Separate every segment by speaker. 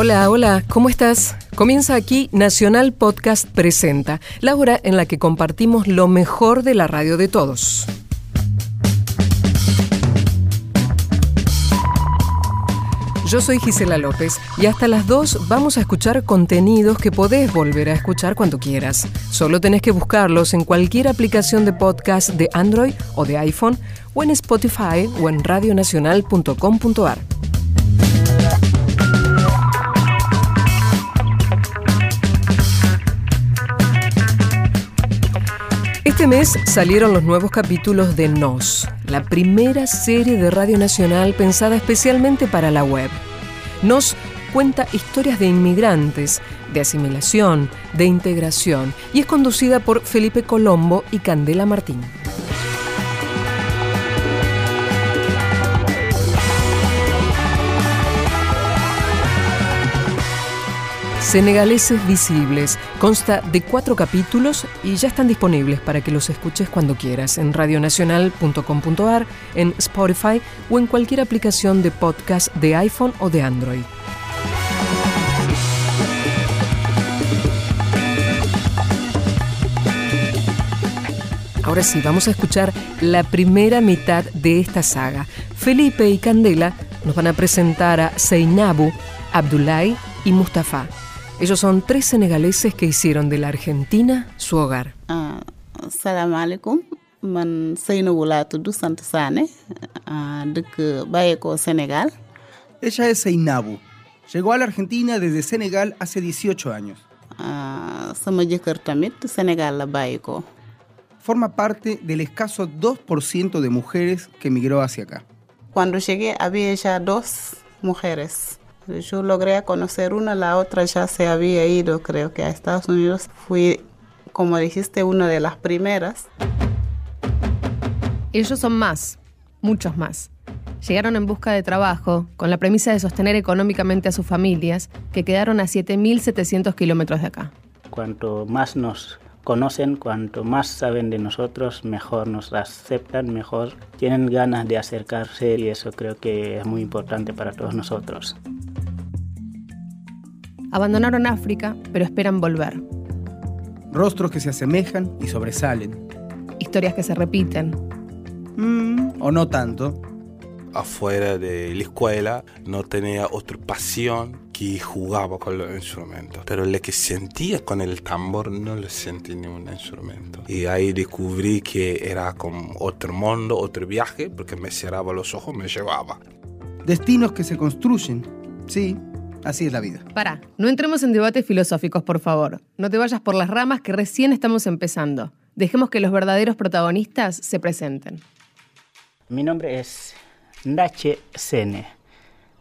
Speaker 1: Hola, hola, ¿cómo estás? Comienza aquí Nacional Podcast Presenta, la hora en la que compartimos lo mejor de la radio de todos. Yo soy Gisela López y hasta las 2 vamos a escuchar contenidos que podés volver a escuchar cuando quieras. Solo tenés que buscarlos en cualquier aplicación de podcast de Android o de iPhone o en Spotify o en radionacional.com.ar. Este mes salieron los nuevos capítulos de Nos, la primera serie de Radio Nacional pensada especialmente para la web. Nos cuenta historias de inmigrantes, de asimilación, de integración y es conducida por Felipe Colombo y Candela Martín. Senegaleses Visibles. Consta de cuatro capítulos y ya están disponibles para que los escuches cuando quieras en radionacional.com.ar, en Spotify o en cualquier aplicación de podcast de iPhone o de Android. Ahora sí, vamos a escuchar la primera mitad de esta saga. Felipe y Candela nos van a presentar a Seinabu, Abdullahi y Mustafa. Ellos son tres senegaleses que hicieron de la Argentina su hogar.
Speaker 2: Uh, salam alaikum man Seynabou laa tudd sant Sané uh, dëkk bàyyeekoo Sénégal.
Speaker 3: Ella es Seinabu. Llegó a la Argentina desde Senegal hace 18 años.
Speaker 2: Uh, sama jëkkër tamit Sénégal la bàyyeekoo.
Speaker 3: Forma parte del escaso 2% de mujeres que emigró hacia acá.
Speaker 2: Cuando llegué había ya dos mujeres. Yo logré conocer una, la otra ya se había ido, creo que a Estados Unidos. Fui, como dijiste, una de las primeras.
Speaker 4: Ellos son más, muchos más. Llegaron en busca de trabajo, con la premisa de sostener económicamente a sus familias, que quedaron a 7.700 kilómetros de acá.
Speaker 5: Cuanto más nos conocen, cuanto más saben de nosotros, mejor nos aceptan, mejor tienen ganas de acercarse y eso creo que es muy importante para todos nosotros.
Speaker 4: Abandonaron África, pero esperan volver.
Speaker 3: Rostros que se asemejan y sobresalen.
Speaker 4: Historias que se repiten.
Speaker 3: Mm, o no tanto.
Speaker 6: Afuera de la escuela no tenía otra pasión que jugaba con los instrumentos. Pero lo que sentía con el tambor no lo sentí en ningún instrumento. Y ahí descubrí que era como otro mundo, otro viaje, porque me cerraba los ojos, me llevaba.
Speaker 3: Destinos que se construyen. Sí, así es la vida.
Speaker 4: Para, no entremos en debates filosóficos, por favor. No te vayas por las ramas que recién estamos empezando. Dejemos que los verdaderos protagonistas se presenten.
Speaker 5: Mi nombre es Ndache Sene,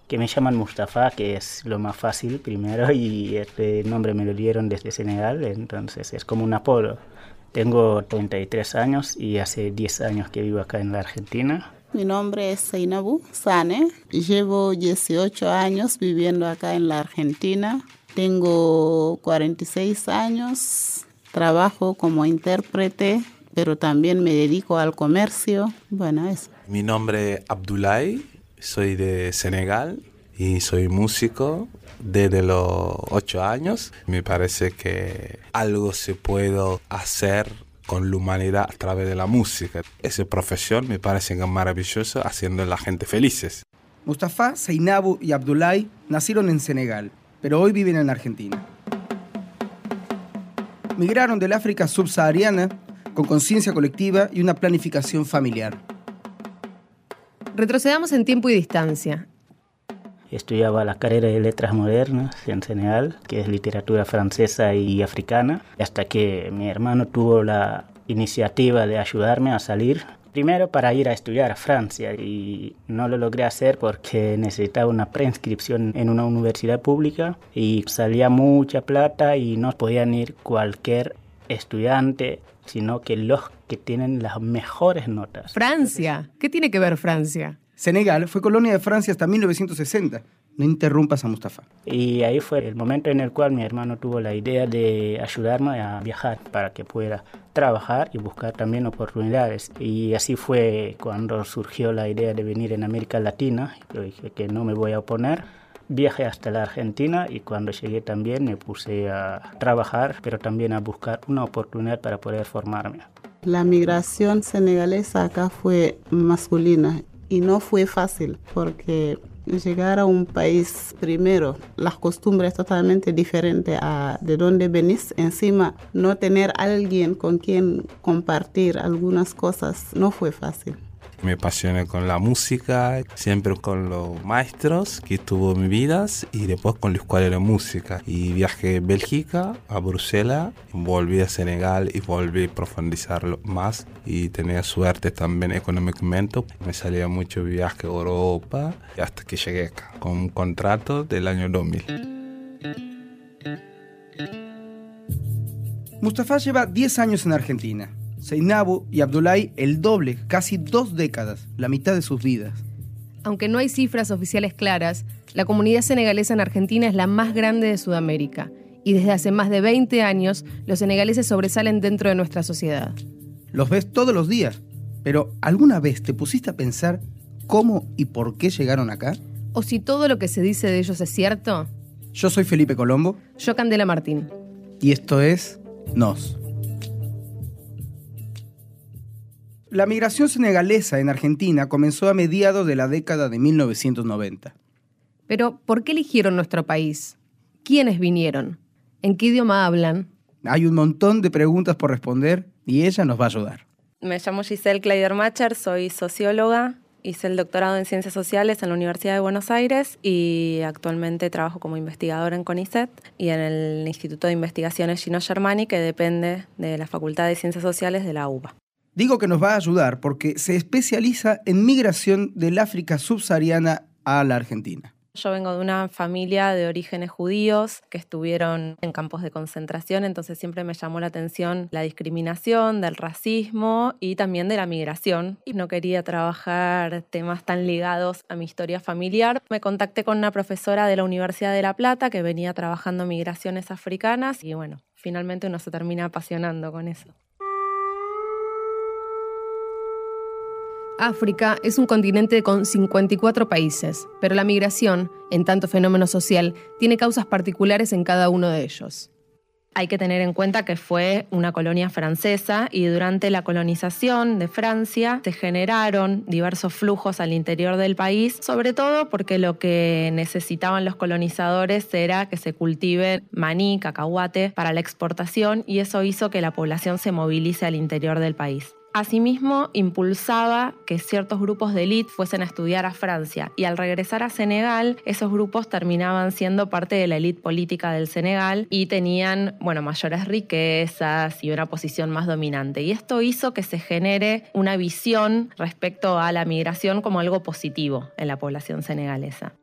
Speaker 5: que me llaman Mustafa, que es lo más fácil primero, y este nombre me lo dieron desde Senegal, entonces es como un apodo. Tengo 33 años y hace 10 años que vivo acá en la Argentina.
Speaker 2: Mi nombre es Seinabu Sane. Llevo 18 años viviendo acá en la Argentina. Tengo 46 años. Trabajo como intérprete, pero también me dedico al comercio. Bueno, eso.
Speaker 6: Mi nombre es Abdoulaye, soy de Senegal y soy músico desde los 8 años. Me parece que algo se puede hacer con la humanidad a través de la música. Esa profesión me parece maravillosa, haciendo a la gente felices.
Speaker 3: Mustafa, Seinabu y Abdoulaye nacieron en Senegal, pero hoy viven en Argentina. Migraron del África subsahariana con conciencia colectiva y una planificación familiar.
Speaker 4: Retrocedamos en tiempo y distancia.
Speaker 5: Estudiaba la carrera de letras modernas en Senegal, que es literatura francesa y africana, hasta que mi hermano tuvo la iniciativa de ayudarme a salir. Primero para ir a estudiar a Francia y no lo logré hacer porque necesitaba una preinscripción en una universidad pública y salía mucha plata y no podían ir cualquier estudiante, sino que los que tienen las mejores notas.
Speaker 4: Francia. ¿Qué tiene que ver Francia?
Speaker 3: Senegal fue colonia de Francia hasta 1960. No interrumpas a Mustafa.
Speaker 5: Y ahí fue el momento en el cual mi hermano tuvo la idea de ayudarme a viajar para que pueda trabajar y buscar también oportunidades. Y así fue cuando surgió la idea de venir en América Latina. Yo dije que no me voy a oponer viajé hasta la Argentina y cuando llegué también me puse a trabajar, pero también a buscar una oportunidad para poder formarme.
Speaker 2: La migración senegalesa acá fue masculina y no fue fácil porque llegar a un país primero, las costumbres totalmente diferentes a de donde venís, encima no tener alguien con quien compartir algunas cosas no fue fácil.
Speaker 6: Me apasioné con la música, siempre con los maestros que tuvo mi vida y después con la escuela de música. Y viajé a Bélgica, a Bruselas, volví a Senegal y volví a profundizarlo más y tenía suerte también económicamente. Me salía mucho viaje a Europa hasta que llegué acá con un contrato del año 2000.
Speaker 3: Mustafa lleva 10 años en Argentina. Seinabu y Abdullahi el doble, casi dos décadas, la mitad de sus vidas.
Speaker 4: Aunque no hay cifras oficiales claras, la comunidad senegalesa en Argentina es la más grande de Sudamérica y desde hace más de 20 años los senegaleses sobresalen dentro de nuestra sociedad.
Speaker 3: Los ves todos los días, pero ¿alguna vez te pusiste a pensar cómo y por qué llegaron acá?
Speaker 4: ¿O si todo lo que se dice de ellos es cierto?
Speaker 3: Yo soy Felipe Colombo.
Speaker 4: Yo Candela Martín.
Speaker 3: Y esto es Nos. La migración senegalesa en Argentina comenzó a mediados de la década de 1990.
Speaker 4: Pero, ¿por qué eligieron nuestro país? ¿Quiénes vinieron? ¿En qué idioma hablan?
Speaker 3: Hay un montón de preguntas por responder y ella nos va a ayudar.
Speaker 7: Me llamo Giselle Kleidermacher, soy socióloga, hice el doctorado en Ciencias Sociales en la Universidad de Buenos Aires y actualmente trabajo como investigadora en CONICET y en el Instituto de Investigaciones Gino Germani, que depende de la Facultad de Ciencias Sociales de la UBA.
Speaker 3: Digo que nos va a ayudar porque se especializa en migración del África subsahariana a la Argentina.
Speaker 7: Yo vengo de una familia de orígenes judíos que estuvieron en campos de concentración, entonces siempre me llamó la atención la discriminación, del racismo y también de la migración. Y no quería trabajar temas tan ligados a mi historia familiar. Me contacté con una profesora de la Universidad de La Plata que venía trabajando migraciones africanas y bueno, finalmente uno se termina apasionando con eso.
Speaker 4: África es un continente con 54 países, pero la migración, en tanto fenómeno social, tiene causas particulares en cada uno de ellos.
Speaker 7: Hay que tener en cuenta que fue una colonia francesa y durante la colonización de Francia se generaron diversos flujos al interior del país, sobre todo porque lo que necesitaban los colonizadores era que se cultive maní, cacahuate para la exportación y eso hizo que la población se movilice al interior del país. Asimismo, impulsaba que ciertos grupos de élite fuesen a estudiar a Francia y al regresar a Senegal, esos grupos terminaban siendo parte de la élite política del Senegal y tenían, bueno, mayores riquezas y una posición más dominante. Y esto hizo que se genere una visión respecto a la migración como algo positivo en la población senegalesa.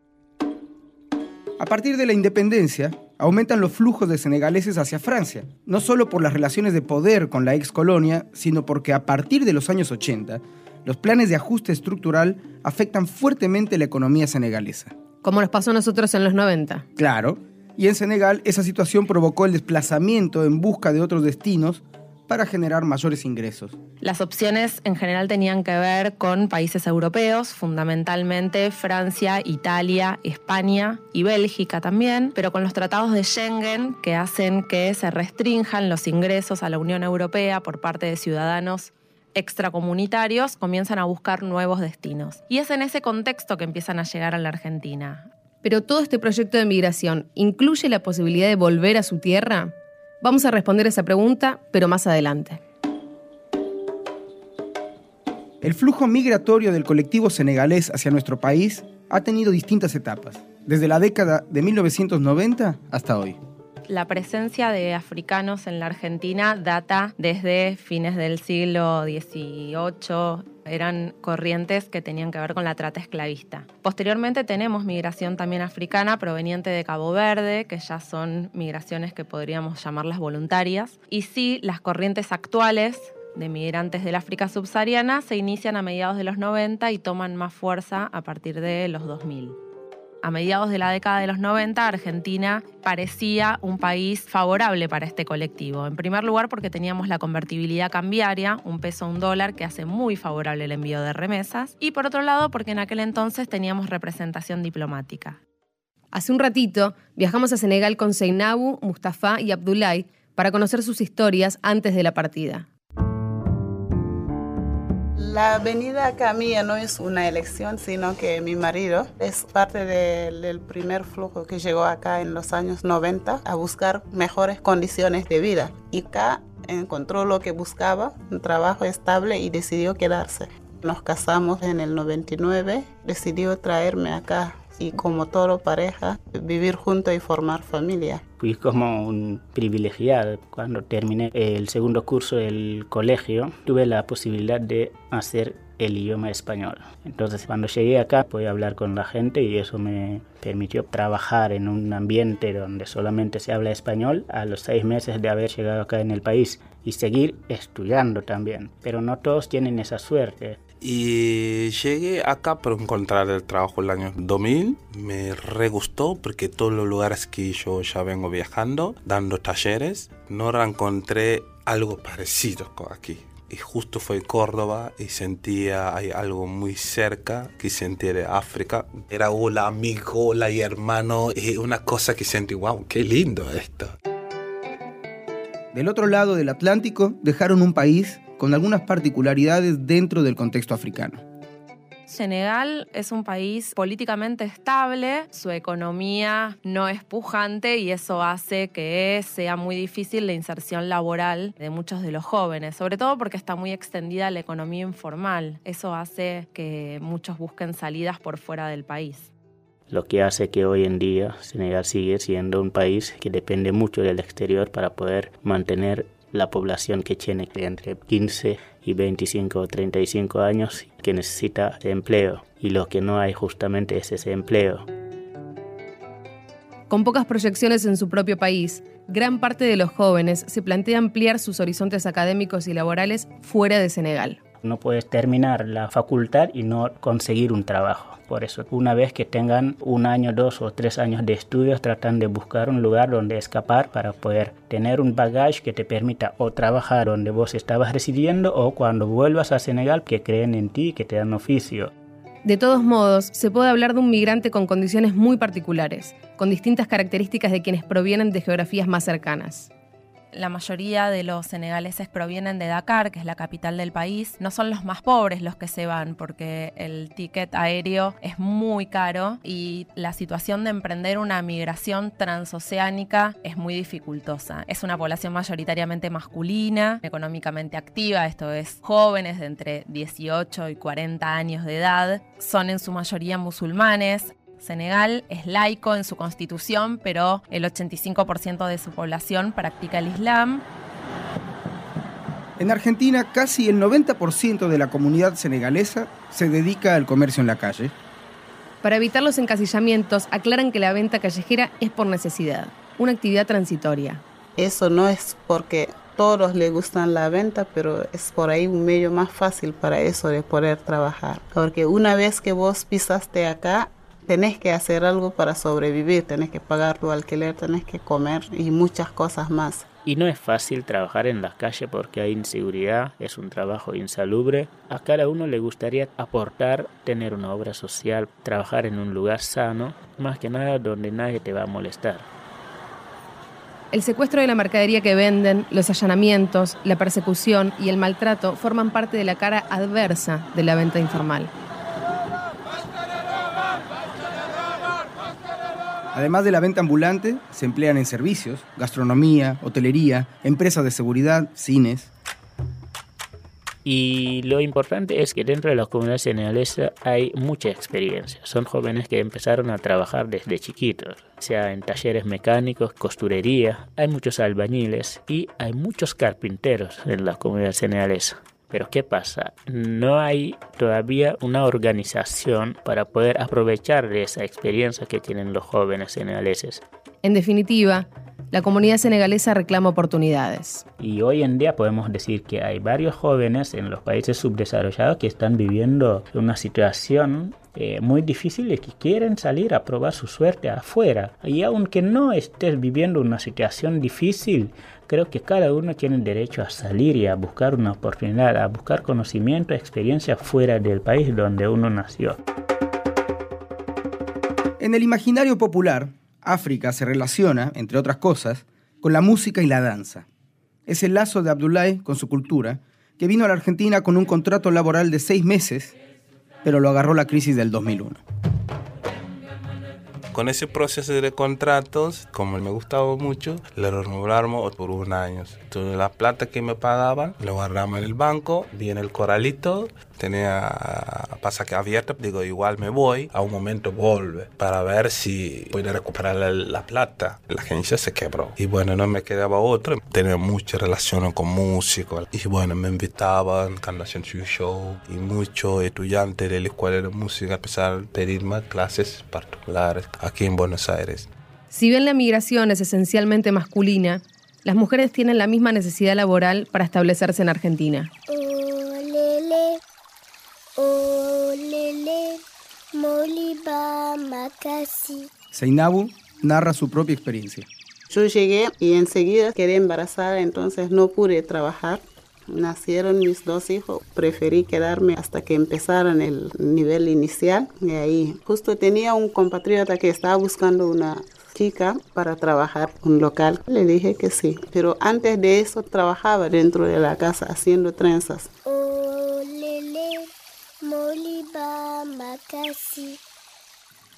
Speaker 3: A partir de la independencia, aumentan los flujos de senegaleses hacia Francia, no solo por las relaciones de poder con la ex colonia, sino porque a partir de los años 80, los planes de ajuste estructural afectan fuertemente la economía senegalesa.
Speaker 4: Como nos pasó a nosotros en los 90.
Speaker 3: Claro, y en Senegal esa situación provocó el desplazamiento en busca de otros destinos para generar mayores ingresos.
Speaker 7: Las opciones en general tenían que ver con países europeos, fundamentalmente Francia, Italia, España y Bélgica también, pero con los tratados de Schengen que hacen que se restrinjan los ingresos a la Unión Europea por parte de ciudadanos extracomunitarios, comienzan a buscar nuevos destinos. Y es en ese contexto que empiezan a llegar a la Argentina.
Speaker 4: Pero todo este proyecto de migración incluye la posibilidad de volver a su tierra. Vamos a responder esa pregunta, pero más adelante.
Speaker 3: El flujo migratorio del colectivo senegalés hacia nuestro país ha tenido distintas etapas, desde la década de 1990 hasta hoy.
Speaker 7: La presencia de africanos en la Argentina data desde fines del siglo XVIII. Eran corrientes que tenían que ver con la trata esclavista. Posteriormente tenemos migración también africana proveniente de Cabo Verde, que ya son migraciones que podríamos llamarlas voluntarias. Y sí, las corrientes actuales de migrantes del África subsahariana se inician a mediados de los 90 y toman más fuerza a partir de los 2000 a mediados de la década de los 90, Argentina parecía un país favorable para este colectivo. En primer lugar, porque teníamos la convertibilidad cambiaria, un peso a un dólar, que hace muy favorable el envío de remesas. Y por otro lado, porque en aquel entonces teníamos representación diplomática.
Speaker 4: Hace un ratito viajamos a Senegal con Seinabu, Mustafa y Abdoulaye para conocer sus historias antes de la partida.
Speaker 2: La venida acá mía no es una elección, sino que mi marido es parte del, primer flujo que llegó acá en los años 90 a buscar mejores condiciones de vida. Y acá encontró lo que buscaba, un trabajo estable y decidió quedarse. Nos casamos en el 99, decidió traerme acá y como todo pareja, vivir juntos y formar familia.
Speaker 5: Fui como un privilegiado. Cuando terminé el segundo curso del colegio, tuve la posibilidad de hacer el idioma español. Entonces, cuando llegué acá, pude hablar con la gente y eso me permitió trabajar en un ambiente donde solamente se habla español a los seis meses de haber llegado acá en el país y seguir estudiando también. Pero no todos tienen esa suerte.
Speaker 6: Y llegué acá para encontrar el trabajo el año 2000. Me re gustó porque todos los lugares que yo ya vengo viajando, dando talleres, no encontré algo parecido aquí. Y justo fue Córdoba y sentía hay algo muy cerca que sentía de África. Era hola amigo, hola y hermano, y una cosa que sentí, wow, qué lindo esto.
Speaker 3: Del otro lado del Atlántico dejaron un país con algunas particularidades dentro del contexto africano.
Speaker 7: Senegal es un país políticamente estable, su economía no es pujante y eso hace que sea muy difícil la inserción laboral de muchos de los jóvenes, sobre todo porque está muy extendida la economía informal. Eso hace que muchos busquen salidas por fuera del país
Speaker 5: lo que hace que hoy en día Senegal sigue siendo un país que depende mucho del exterior para poder mantener la población que tiene entre 15 y 25 o 35 años que necesita empleo y lo que no hay justamente es ese empleo.
Speaker 4: Con pocas proyecciones en su propio país, gran parte de los jóvenes se plantea ampliar sus horizontes académicos y laborales fuera de Senegal.
Speaker 5: No puedes terminar la facultad y no conseguir un trabajo. Por eso, una vez que tengan un año, dos o tres años de estudios, tratan de buscar un lugar donde escapar para poder tener un bagaje que te permita o trabajar donde vos estabas residiendo o cuando vuelvas a Senegal que creen en ti, que te dan oficio.
Speaker 4: De todos modos, se puede hablar de un migrante con condiciones muy particulares, con distintas características de quienes provienen de geografías más cercanas
Speaker 7: la mayoría de los senegaleses provienen de Dakar, que es la capital del país. No son los más pobres los que se van, porque el ticket aéreo es muy caro y la situación de emprender una migración transoceánica es muy dificultosa. Es una población mayoritariamente masculina, económicamente activa, esto es jóvenes de entre 18 y 40 años de edad. Son en su mayoría musulmanes, Senegal es laico en su constitución, pero el 85% de su población practica el Islam.
Speaker 3: En Argentina, casi el 90% de la comunidad senegalesa se dedica al comercio en la calle.
Speaker 4: Para evitar los encasillamientos, aclaran que la venta callejera es por necesidad, una actividad transitoria.
Speaker 2: Eso no es porque todos les gustan la venta, pero es por ahí un medio más fácil para eso de poder trabajar. Porque una vez que vos pisaste acá, tenés que hacer algo para sobrevivir, tenés que pagar tu alquiler, tenés que comer y muchas cosas más.
Speaker 5: Y no es fácil trabajar en la calle porque hay inseguridad, es un trabajo insalubre. A cada uno le gustaría aportar, tener una obra social, trabajar en un lugar sano, más que nada donde nadie te va a molestar.
Speaker 4: El secuestro de la mercadería que venden, los allanamientos, la persecución y el maltrato forman parte de la cara adversa de la venta informal.
Speaker 3: Además de la venta ambulante, se emplean en servicios, gastronomía, hotelería, empresas de seguridad, cines.
Speaker 5: Y lo importante es que dentro de la comunidad senegalesa hay mucha experiencia. Son jóvenes que empezaron a trabajar desde chiquitos, sea en talleres mecánicos, costurería, hay muchos albañiles y hay muchos carpinteros en la comunidad senegalesa. Pero ¿qué pasa? No hay todavía una organización para poder aprovechar de esa experiencia que tienen los jóvenes senegaleses.
Speaker 4: En definitiva, la comunidad senegalesa reclama oportunidades.
Speaker 5: Y hoy en día podemos decir que hay varios jóvenes en los países subdesarrollados que están viviendo una situación eh, muy difícil y que quieren salir a probar su suerte afuera. Y aunque no estés viviendo una situación difícil, creo que cada uno tiene derecho a salir y a buscar una oportunidad, a buscar conocimiento, experiencia fuera del país donde uno nació.
Speaker 3: En el imaginario popular, África se relaciona, entre otras cosas, con la música y la danza. Es el lazo de Abdullahi con su cultura, que vino a la Argentina con un contrato laboral de seis meses, pero lo agarró la crisis del 2001
Speaker 6: con ese proceso de contratos, como me gustaba mucho, le renovamos por un año. Entonces la plata que me pagaban, lo guardamos en el banco, viene el coralito, tenía pasaje abierto, digo, igual me voy, a un momento vuelve para ver si puede recuperar la, plata. La agencia se quebró. Y bueno, no me quedaba otro. Tenía mucha relación con músicos. Y bueno, me invitaban cuando hacían su show. Y muchos estudiantes de la escuela de música empezaron a pedirme clases particulares aquí en Buenos Aires.
Speaker 4: Si bien la migración es esencialmente masculina, las mujeres tienen la misma necesidad laboral para establecerse en Argentina.
Speaker 3: Seinabu narra su propia experiencia.
Speaker 2: Yo llegué y enseguida quedé embarazada, entonces no pude trabajar. Nacieron mis dos hijos, preferí quedarme hasta que empezaran el nivel inicial. Y ahí justo tenía un compatriota que estaba buscando una chica para trabajar un local. Le dije que sí, pero antes de eso trabajaba dentro de la casa haciendo trenzas.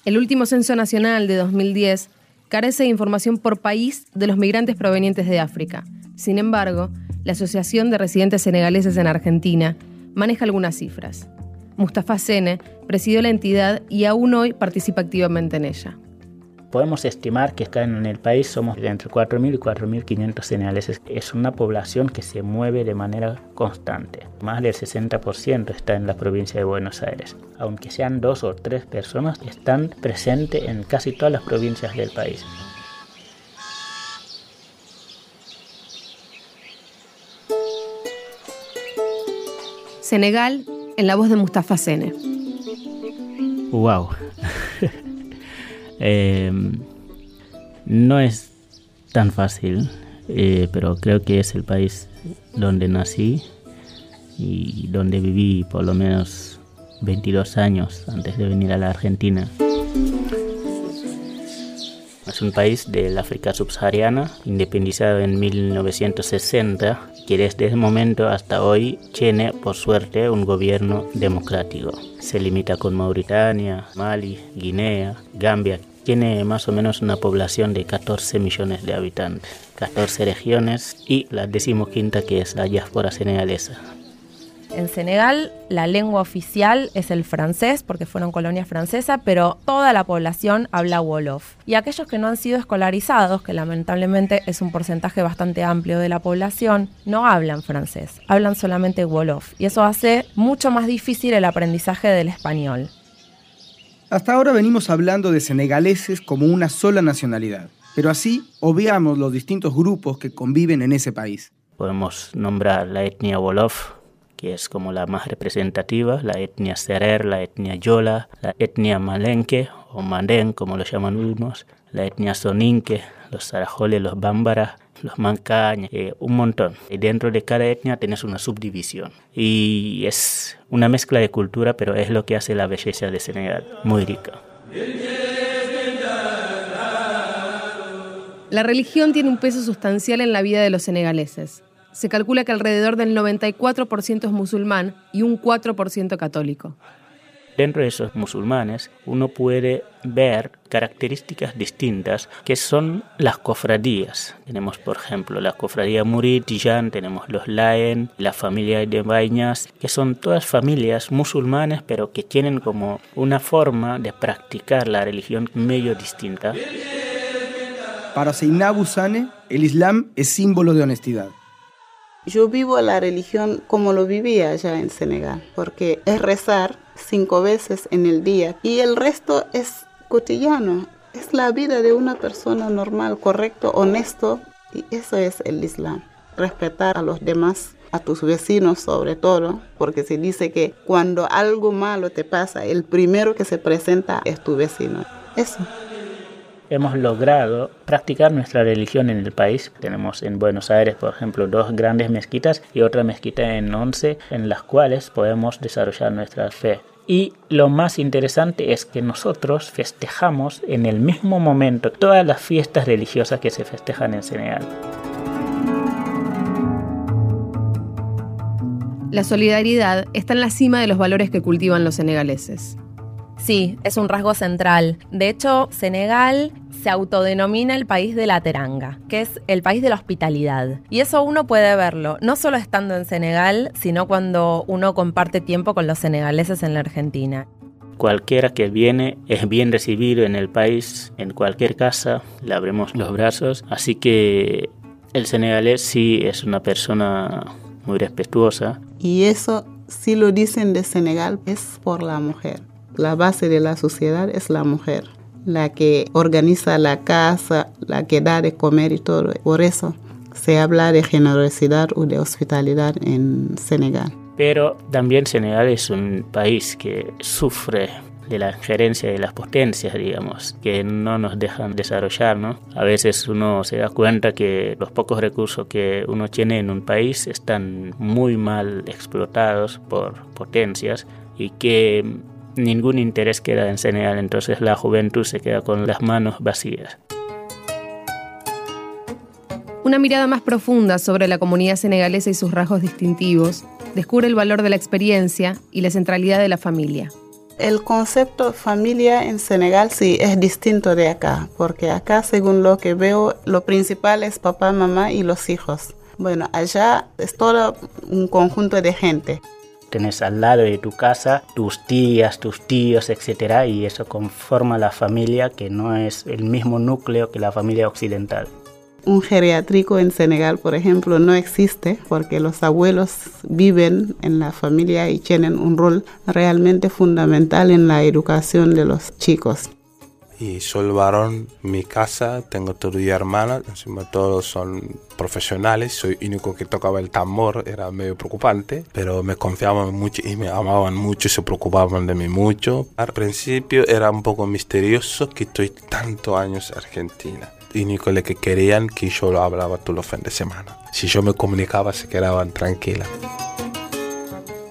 Speaker 4: El último censo nacional de 2010 carece de información por país de los migrantes provenientes de África. Sin embargo, la Asociación de Residentes Senegaleses en Argentina maneja algunas cifras. Mustafa Sene presidió la entidad y aún hoy participa activamente en ella.
Speaker 5: Podemos estimar que acá en el país somos entre 4.000 y 4.500 senegaleses. Es una población que se mueve de manera constante. Más del 60% está en la provincia de Buenos Aires. Aunque sean dos o tres personas, están presentes en casi todas las provincias del país.
Speaker 4: Senegal, en la voz de Mustafa Sene.
Speaker 5: ¡Wow! Eh, no es tan fácil, eh, pero creo que es el país donde nací y donde viví por lo menos 22 años antes de venir a la Argentina. Es un país del África subsahariana, independizado en 1960, que desde ese momento hasta hoy tiene, por suerte, un gobierno democrático. Se limita con Mauritania, Mali, Guinea, Gambia. Tiene más o menos una población de 14 millones de habitantes, 14 regiones y la decimoquinta que es la diáspora senegalesa.
Speaker 7: En Senegal la lengua oficial es el francés porque fueron colonia francesa, pero toda la población habla Wolof. Y aquellos que no han sido escolarizados, que lamentablemente es un porcentaje bastante amplio de la población, no hablan francés, hablan solamente Wolof. Y eso hace mucho más difícil el aprendizaje del español.
Speaker 3: Hasta ahora venimos hablando de senegaleses como una sola nacionalidad, pero así obviamos los distintos grupos que conviven en ese país.
Speaker 5: Podemos nombrar la etnia Wolof, que es como la más representativa, la etnia Serer, la etnia Yola, la etnia Malenque o Mandén, como lo llaman unos, la etnia Soninque, los Sarajoles, los Bámbaras, los Mancañas, eh, un montón. Y dentro de cada etnia tienes una subdivisión. Y es una mezcla de cultura, pero es lo que hace la belleza de Senegal, muy rica.
Speaker 4: La religión tiene un peso sustancial en la vida de los senegaleses se calcula que alrededor del 94% es musulmán y un 4% católico.
Speaker 5: Dentro de esos musulmanes uno puede ver características distintas que son las cofradías. Tenemos, por ejemplo, la cofradía Murid, Tijan, tenemos los Laen, la familia de Bañas, que son todas familias musulmanas pero que tienen como una forma de practicar la religión medio distinta.
Speaker 3: Para Seinabu Sane, el Islam es símbolo de honestidad.
Speaker 2: Yo vivo la religión como lo vivía allá en Senegal, porque es rezar cinco veces en el día y el resto es cotidiano, es la vida de una persona normal, correcto, honesto y eso es el Islam. Respetar a los demás, a tus vecinos sobre todo, porque se dice que cuando algo malo te pasa, el primero que se presenta es tu vecino. Eso
Speaker 5: hemos logrado practicar nuestra religión en el país. Tenemos en Buenos Aires, por ejemplo, dos grandes mezquitas y otra mezquita en Once, en las cuales podemos desarrollar nuestra fe. Y lo más interesante es que nosotros festejamos en el mismo momento todas las fiestas religiosas que se festejan en Senegal.
Speaker 4: La solidaridad está en la cima de los valores que cultivan los senegaleses.
Speaker 7: Sí, es un rasgo central. De hecho, Senegal se autodenomina el país de la teranga, que es el país de la hospitalidad. Y eso uno puede verlo, no solo estando en Senegal, sino cuando uno comparte tiempo con los senegaleses en la Argentina.
Speaker 5: Cualquiera que viene es bien recibido en el país, en cualquier casa, le abrimos los brazos. Así que el senegalés sí es una persona muy respetuosa.
Speaker 2: Y eso, si lo dicen de Senegal, es por la mujer. La base de la sociedad es la mujer, la que organiza la casa, la que da de comer y todo. Por eso se habla de generosidad o de hospitalidad en Senegal.
Speaker 5: Pero también Senegal es un país que sufre de la injerencia de las potencias, digamos, que no nos dejan desarrollar, ¿no? A veces uno se da cuenta que los pocos recursos que uno tiene en un país están muy mal explotados por potencias y que ningún interés queda en Senegal, entonces la juventud se queda con las manos vacías.
Speaker 4: Una mirada más profunda sobre la comunidad senegalesa y sus rasgos distintivos descubre el valor de la experiencia y la centralidad de la familia.
Speaker 2: El concepto familia en Senegal sí es distinto de acá, porque acá, según lo que veo, lo principal es papá, mamá y los hijos. Bueno, allá es todo un conjunto de gente.
Speaker 5: Tenés al lado de tu casa tus tías, tus tíos, etcétera, y eso conforma la familia que no es el mismo núcleo que la familia occidental
Speaker 2: un geriátrico en Senegal, por ejemplo, no existe porque los abuelos viven en la familia y tienen un rol realmente fundamental en la educación de los chicos.
Speaker 6: Y soy varón, mi casa, tengo todo y hermanas, encima todos son profesionales, soy el único que tocaba el tambor, era medio preocupante, pero me confiaban mucho y me amaban mucho, se preocupaban de mí mucho. Al principio era un poco misterioso que estoy tantos años en Argentina y Nicole que querían que yo lo hablaba todos los fines de semana. Si yo me comunicaba se quedaban tranquilas.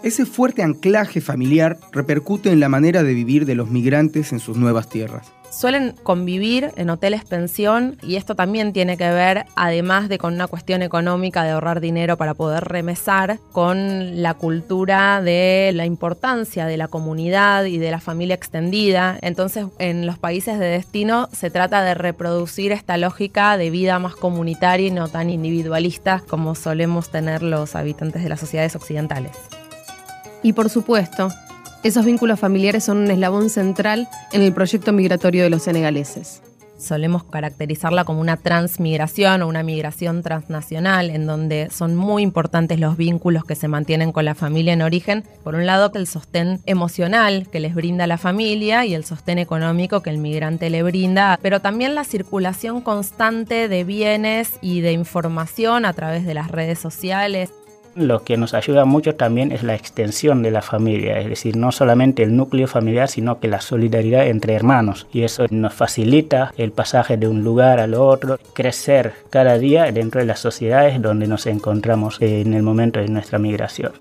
Speaker 3: Ese fuerte anclaje familiar repercute en la manera de vivir de los migrantes en sus nuevas tierras
Speaker 7: suelen convivir en hoteles pensión y esto también tiene que ver, además de con una cuestión económica de ahorrar dinero para poder remesar, con la cultura de la importancia de la comunidad y de la familia extendida. Entonces, en los países de destino se trata de reproducir esta lógica de vida más comunitaria y no tan individualista como solemos tener los habitantes de las sociedades occidentales.
Speaker 4: Y por supuesto, esos vínculos familiares son un eslabón central en el proyecto migratorio de los senegaleses.
Speaker 7: Solemos caracterizarla como una transmigración o una migración transnacional, en donde son muy importantes los vínculos que se mantienen con la familia en origen. Por un lado, el sostén emocional que les brinda la familia y el sostén económico que el migrante le brinda, pero también la circulación constante de bienes y de información a través de las redes sociales.
Speaker 5: Lo que nos ayuda mucho también es la extensión de la familia, es decir, no solamente el núcleo familiar, sino que la solidaridad entre hermanos. Y eso nos facilita el pasaje de un lugar al otro, crecer cada día dentro de las sociedades donde nos encontramos en el momento de nuestra migración.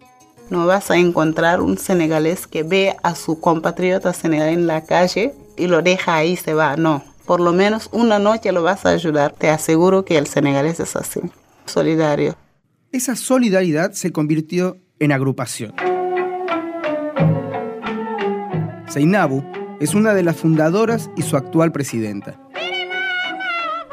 Speaker 2: No vas a encontrar un senegalés que ve a su compatriota senegalés en la calle y lo deja ahí y se va, no. Por lo menos una noche lo vas a ayudar. Te aseguro que el senegalés es así, solidario
Speaker 3: esa solidaridad se convirtió en agrupación. Seinabu es una de las fundadoras y su actual presidenta.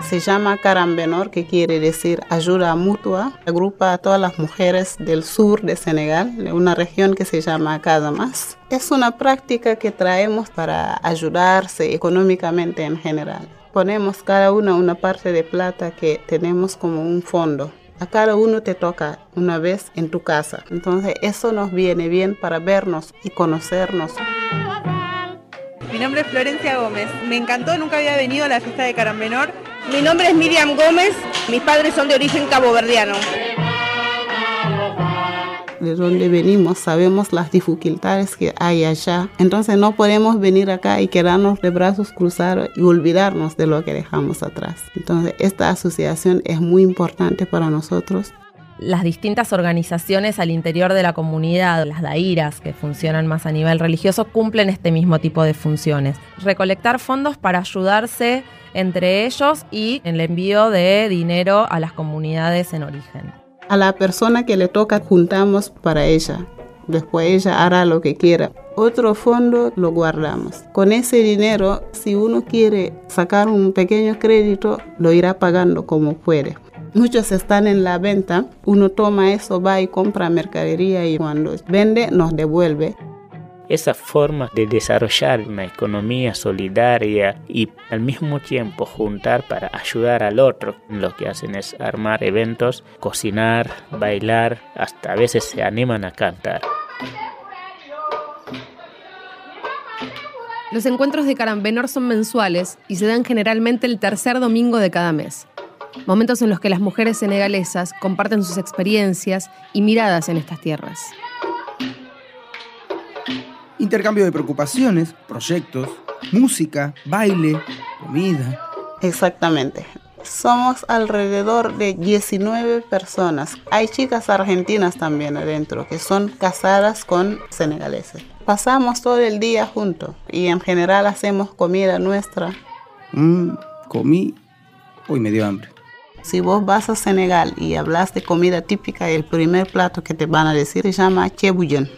Speaker 2: Se llama Carambenor, que quiere decir ayuda mutua. Agrupa a todas las mujeres del sur de Senegal, de una región que se llama Casamas. Es una práctica que traemos para ayudarse económicamente en general. Ponemos cada una una parte de plata que tenemos como un fondo a cada uno te toca una vez en tu casa. Entonces eso nos viene bien para vernos y conocernos.
Speaker 8: Mi nombre es Florencia Gómez. Me encantó, nunca había venido a la fiesta de Carambenor.
Speaker 9: Mi nombre es Miriam Gómez. Mis padres son de origen caboverdiano
Speaker 2: de dónde venimos, sabemos las dificultades que hay allá. Entonces no podemos venir acá y quedarnos de brazos cruzados y olvidarnos de lo que dejamos atrás. Entonces esta asociación es muy importante para nosotros.
Speaker 7: las distintas organizaciones al interior de la comunidad, las dairas que funcionan más a nivel religioso, cumplen este mismo tipo de funciones. Recolectar fondos para ayudarse entre ellos y el envío de dinero a las comunidades en origen.
Speaker 2: A la persona que le toca juntamos para ella. Después ella hará lo que quiera. Otro fondo lo guardamos. Con ese dinero, si uno quiere sacar un pequeño crédito, lo irá pagando como puede. Muchos están en la venta, uno toma eso, va y compra mercadería y cuando vende nos devuelve.
Speaker 5: Esa forma de desarrollar una economía solidaria y al mismo tiempo juntar para ayudar al otro, lo que hacen es armar eventos, cocinar, bailar, hasta a veces se animan a cantar.
Speaker 4: Los encuentros de Carambenor son mensuales y se dan generalmente el tercer domingo de cada mes momentos en los que las mujeres senegalesas comparten sus experiencias y miradas en estas tierras.
Speaker 3: Intercambio de preocupaciones, proyectos, música, baile, comida.
Speaker 2: Exactamente. Somos alrededor de 19 personas. Hay chicas argentinas también adentro que son casadas con senegaleses. Pasamos todo el día juntos y en general hacemos comida nuestra.
Speaker 3: Mm, comí. Hoy me dio hambre.
Speaker 2: Si vos vas a Senegal y hablas de comida típica, el primer plato que te van a decir se llama chebullon.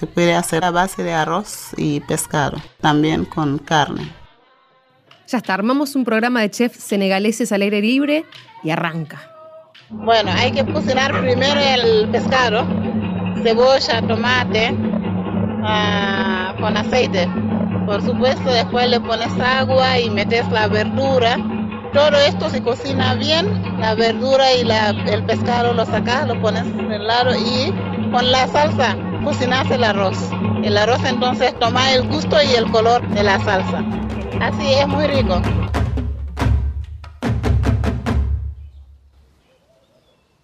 Speaker 2: Se puede hacer a base de arroz y pescado, también con carne.
Speaker 4: Ya está, armamos un programa de chefs senegaleses al aire libre y arranca.
Speaker 2: Bueno, hay que cocinar primero el pescado, cebolla, tomate, ah, con aceite. Por supuesto, después le pones agua y metes la verdura todo esto se cocina bien, la verdura y el pescado lo sacas, lo pones en el lado y con la salsa cocinas el arroz. El arroz entonces toma el gusto y el color de la salsa. Así es muy rico.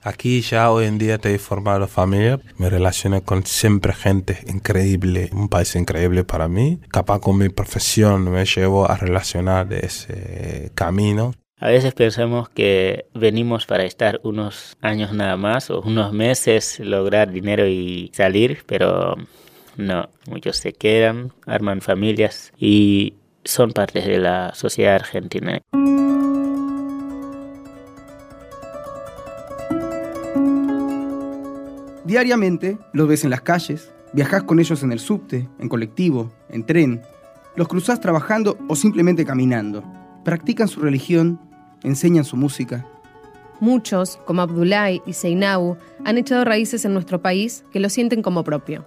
Speaker 6: Aquí ya hoy en día te he formado familia, me relaciono con siempre gente increíble, un país increíble para mí. Capaz con mi profesión me llevo a relacionar ese camino.
Speaker 5: A veces pensamos que venimos para estar unos años nada más o unos meses, lograr dinero y salir, pero no, muchos se quedan, arman familias y son partes de la sociedad argentina.
Speaker 3: Diariamente los ves en las calles, viajas con ellos en el subte, en colectivo, en tren, los cruzás trabajando o simplemente caminando. Practican su religión, enseñan su música.
Speaker 4: Muchos, como Abdullah y Seinabu, han echado raíces en nuestro país que lo sienten como propio.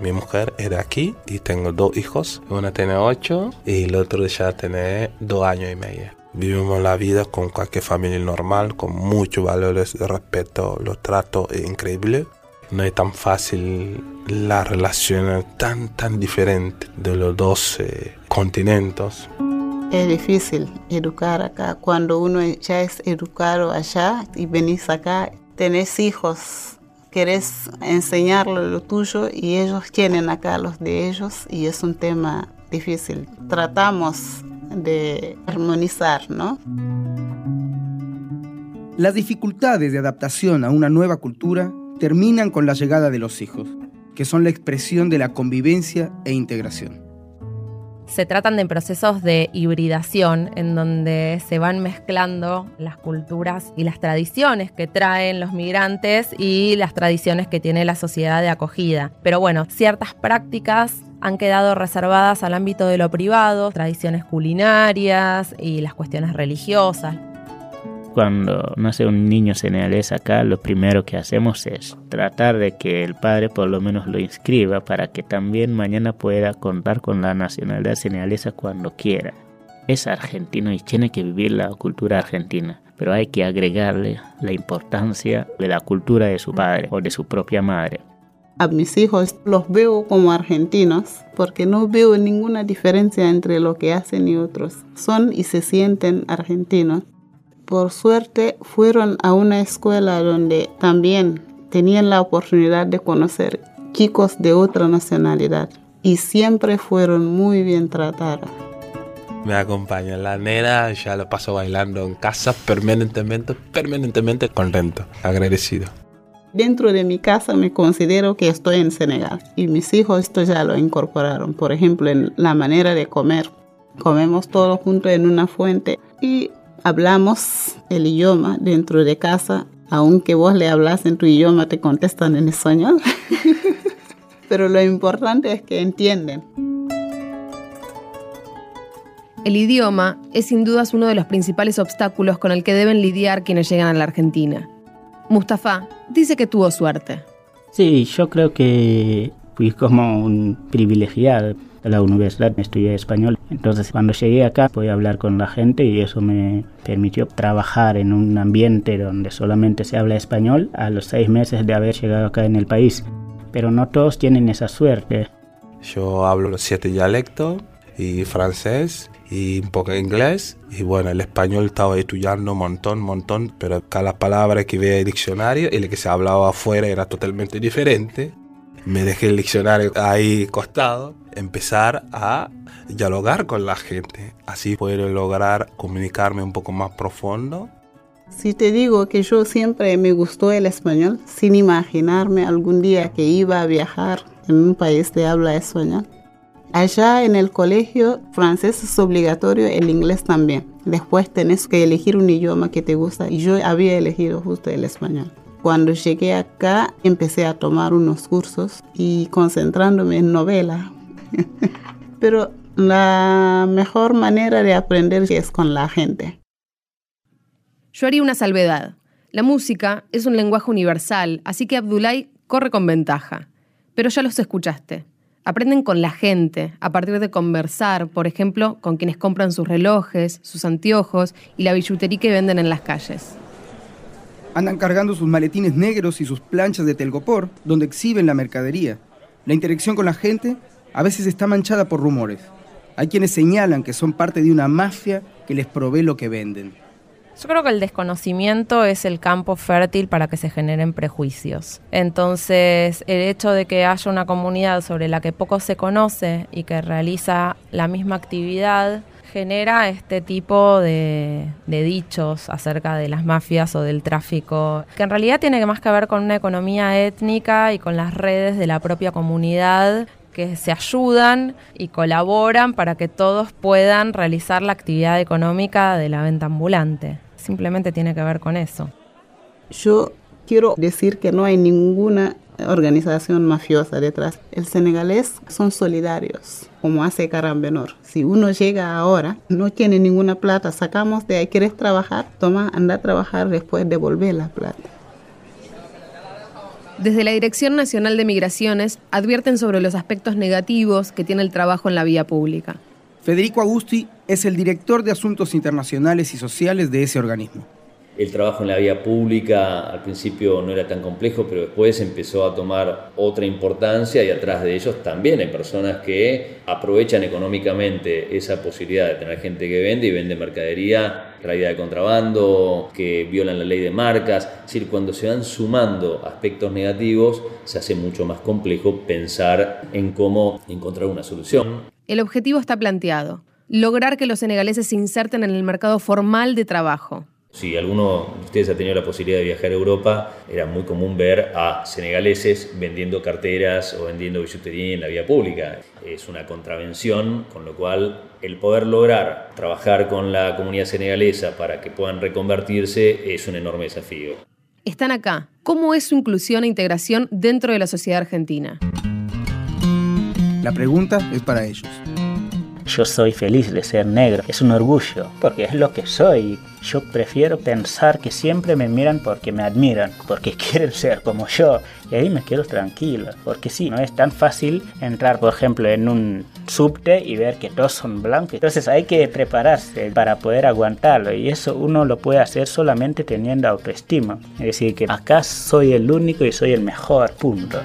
Speaker 6: Mi mujer era aquí y tengo dos hijos. Una tiene ocho y el otro ya tiene dos años y medio. Vivimos la vida con cualquier familia normal, con muchos valores de respeto, los tratos increíbles. No es tan fácil la relación tan, tan diferente de los dos continentes.
Speaker 2: Es difícil educar acá. Cuando uno ya es educado allá y venís acá, tenés hijos, querés enseñarle lo tuyo y ellos tienen acá los de ellos y es un tema difícil. Tratamos de armonizar, ¿no?
Speaker 3: Las dificultades de adaptación a una nueva cultura terminan con la llegada de los hijos, que son la expresión de la convivencia e integración.
Speaker 7: Se tratan de procesos de hibridación en donde se van mezclando las culturas y las tradiciones que traen los migrantes y las tradiciones que tiene la sociedad de acogida. Pero bueno, ciertas prácticas han quedado reservadas al ámbito de lo privado, tradiciones culinarias y las cuestiones religiosas.
Speaker 5: Cuando nace un niño senegalés acá, lo primero que hacemos es tratar de que el padre por lo menos lo inscriba para que también mañana pueda contar con la nacionalidad senegalesa cuando quiera. Es argentino y tiene que vivir la cultura argentina, pero hay que agregarle la importancia de la cultura de su padre o de su propia madre.
Speaker 2: A mis hijos los veo como argentinos porque no veo ninguna diferencia entre lo que hacen y otros. Son y se sienten argentinos por suerte fueron a una escuela donde también tenían la oportunidad de conocer chicos de otra nacionalidad y siempre fueron muy bien tratados.
Speaker 6: me acompaña. La nena ya lo paso bailando en casa permanentemente, permanentemente contento, agradecido.
Speaker 2: Dentro de mi casa me considero que estoy en Senegal y mis hijos esto ya lo incorporaron. Por ejemplo, en la manera de comer. Comemos todos juntos en una fuente y hablamos el idioma dentro de casa. Aunque vos le hablas en tu idioma, te contestan en español. Pero lo importante es que entienden.
Speaker 4: El idioma es sin dudas uno de los principales obstáculos con el que deben lidiar quienes llegan a la Argentina. Mustafa dice que tuvo suerte.
Speaker 5: Sí, yo creo que fui como un privilegiado. A la universidad estudié español, entonces cuando llegué acá podía hablar con la gente y eso me permitió trabajar en un ambiente donde solamente se habla español a los seis meses de haber llegado acá en el país. Pero no todos tienen esa suerte.
Speaker 6: Yo hablo los siete dialectos y francés y un poco de inglés. Y bueno, el español estaba estudiando un montón, montón, pero cada palabra que veía el diccionario y lo que se hablaba afuera era totalmente diferente. Me dejé el diccionario ahí costado, empezar a dialogar con la gente. Así puedo lograr comunicarme un poco más profundo.
Speaker 2: Si te digo que yo siempre me gustó el español, sin imaginarme algún día que iba a viajar en un país de habla español. Allá en el colegio francés es obligatorio, el inglés también. Después tenés que elegir un idioma que te gusta y yo había elegido justo el español. Cuando llegué acá empecé a tomar unos cursos y concentrándome en novela. Pero la mejor manera de aprender es con la gente.
Speaker 4: Yo haría una salvedad. La música es un lenguaje universal, así que Abdullah corre con ventaja. Pero ya los escuchaste. Aprenden con la gente, a partir de conversar, por ejemplo, con quienes compran sus relojes, sus anteojos y la billutería que venden en las calles.
Speaker 3: Andan cargando sus maletines negros y sus planchas de telgopor, donde exhiben la mercadería. La interacción con la gente a veces está manchada por rumores. Hay quienes señalan que son parte de una mafia que les provee lo que venden.
Speaker 7: Yo creo que el desconocimiento es el campo fértil para que se generen prejuicios. Entonces, el hecho de que haya una comunidad sobre la que poco se conoce y que realiza la misma actividad genera este tipo de, dichos acerca de las mafias o del tráfico, que en realidad tiene más que ver con una economía étnica y con las redes de la propia comunidad que se ayudan y colaboran para que todos puedan realizar la actividad económica de la venta ambulante. Simplemente tiene que ver con eso.
Speaker 2: Yo quiero decir que no hay ninguna organización mafiosa detrás. El senegalés son solidarios, como hace Carambenor. Si uno llega ahora, no tiene ninguna plata, sacamos de ahí, ¿quieres trabajar? Toma, anda a trabajar, después devolver la plata.
Speaker 4: Desde la Dirección Nacional de Migraciones advierten sobre los aspectos negativos que tiene el trabajo en la vía pública.
Speaker 3: Federico Agusti es el director de Asuntos Internacionales y Sociales de ese organismo.
Speaker 10: El trabajo en la vía pública al principio no era tan complejo, pero después empezó a tomar otra importancia y atrás de ellos también hay personas que aprovechan económicamente esa posibilidad de tener gente que vende y vende mercadería traída de contrabando, que violan la ley de marcas. Es decir, cuando se van sumando aspectos negativos, se hace mucho más complejo pensar en cómo encontrar una solución.
Speaker 4: El objetivo está planteado, lograr que los senegaleses se inserten en el mercado formal de trabajo.
Speaker 10: Si alguno de ustedes ha tenido la posibilidad de viajar a Europa, era muy común ver a senegaleses vendiendo carteras o vendiendo billutería en la vía pública. Es una contravención, con lo cual el poder lograr trabajar con la comunidad senegalesa para que puedan reconvertirse es un enorme desafío.
Speaker 4: Están acá. ¿Cómo es su inclusión e integración dentro de la sociedad argentina?
Speaker 3: La pregunta es para ellos.
Speaker 5: Yo soy feliz de ser negro, es un orgullo, porque es lo que soy. Yo prefiero pensar que siempre me miran porque me admiran, porque quieren ser como yo. Y ahí me quedo tranquilo, porque sí, no es tan fácil entrar, por ejemplo, en un subte y ver que todos son blancos. Entonces hay que prepararse para poder aguantarlo y eso uno lo puede hacer solamente teniendo autoestima. Es decir, que acá soy el único y soy el mejor, punto.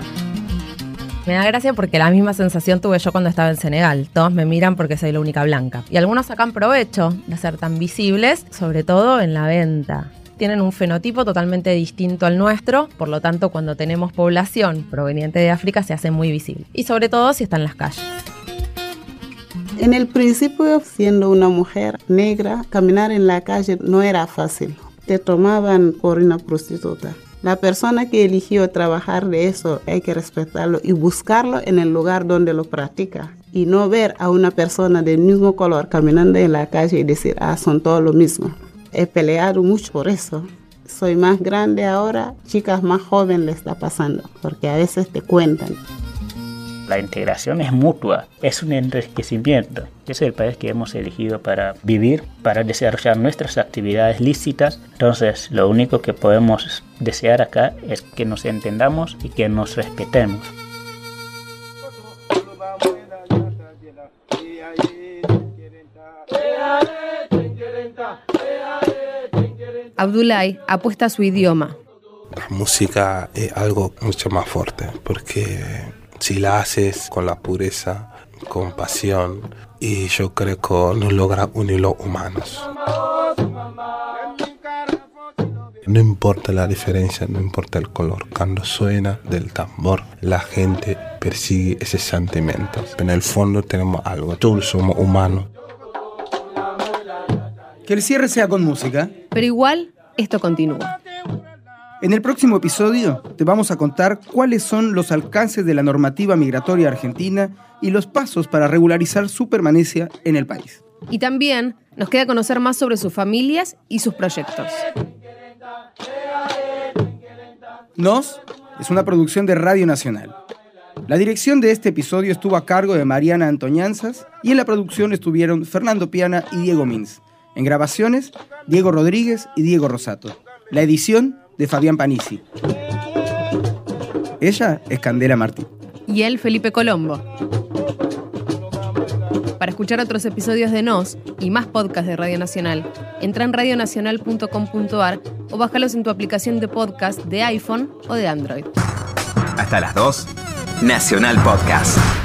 Speaker 7: Me da gracia porque la misma sensación tuve yo cuando estaba en Senegal. Todos me miran porque soy la única blanca. Y algunos sacan provecho de ser tan visibles, sobre todo en la venta. Tienen un fenotipo totalmente distinto al nuestro, por lo tanto cuando tenemos población proveniente de África se hace muy visible. Y sobre todo si está en las calles.
Speaker 2: En el principio, siendo una mujer negra, caminar en la calle no era fácil. Te tomaban por una prostituta. La persona que eligió trabajar de eso hay que respetarlo y buscarlo en el lugar donde lo practica. Y no ver a una persona del mismo color caminando en la calle y decir, ah, son todos lo mismo. He peleado mucho por eso. Soy más grande ahora, chicas más jóvenes le está pasando, porque a veces te cuentan.
Speaker 5: La integración es mutua, es un enriquecimiento. Es el país que hemos elegido para vivir, para desarrollar nuestras actividades lícitas. Entonces, lo único que podemos desear acá es que nos entendamos y que nos respetemos.
Speaker 4: Abdullah apuesta a su idioma.
Speaker 6: La música es algo mucho más fuerte porque si la haces con la pureza, con pasión, y yo creo que nos logra unir los humanos. No importa la diferencia, no importa el color. Cuando suena del tambor, la gente persigue ese sentimiento. En el fondo tenemos algo. Todos somos humanos.
Speaker 3: Que el cierre sea con música.
Speaker 4: Pero igual, esto continúa.
Speaker 3: En el próximo episodio te vamos a contar cuáles son los alcances de la normativa migratoria argentina y los pasos para regularizar su permanencia en el país.
Speaker 4: Y también nos queda conocer más sobre sus familias y sus proyectos.
Speaker 3: Nos es una producción de Radio Nacional. La dirección de este episodio estuvo a cargo de Mariana Antoñanzas y en la producción estuvieron Fernando Piana y Diego Mins. En grabaciones, Diego Rodríguez y Diego Rosato. La edición de Fabián Panisi. Ella es Candela Martín.
Speaker 4: Y él, Felipe Colombo. Para escuchar otros episodios de Nos y más podcasts de Radio Nacional, entra en radionacional.com.ar o bájalos en tu aplicación de podcast de iPhone o de Android.
Speaker 11: Hasta las 2, Nacional Podcast.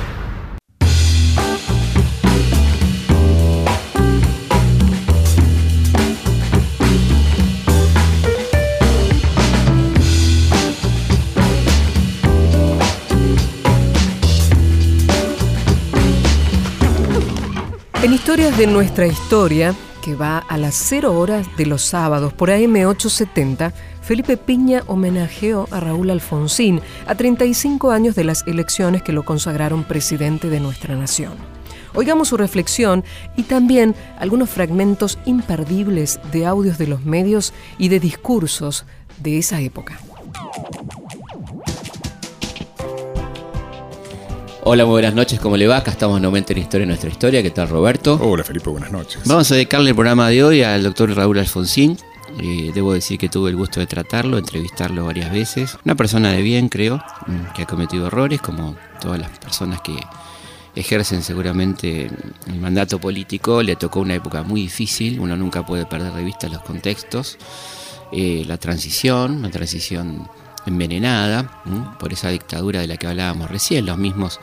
Speaker 1: Historias de nuestra historia, que va a las 0 horas de los sábados por AM870, Felipe Piña homenajeó a Raúl Alfonsín a 35 años de las elecciones que lo consagraron presidente de nuestra nación. Oigamos su reflexión y también algunos fragmentos imperdibles de audios de los medios y de discursos de esa época.
Speaker 12: Hola, muy buenas noches, ¿cómo le va? Acá estamos nuevamente en Historia de Nuestra Historia. ¿Qué tal, Roberto?
Speaker 13: Hola, Felipe, buenas noches.
Speaker 12: Vamos a dedicarle el programa de hoy al doctor Raúl Alfonsín. Eh, debo decir que tuve el gusto de tratarlo, entrevistarlo varias veces. Una persona de bien, creo, mm, que ha cometido errores, como todas las personas que ejercen seguramente el mandato político. Le tocó una época muy difícil, uno nunca puede perder de vista los contextos. Eh, la transición, una transición envenenada por esa dictadura de la que hablábamos recién. Los mismos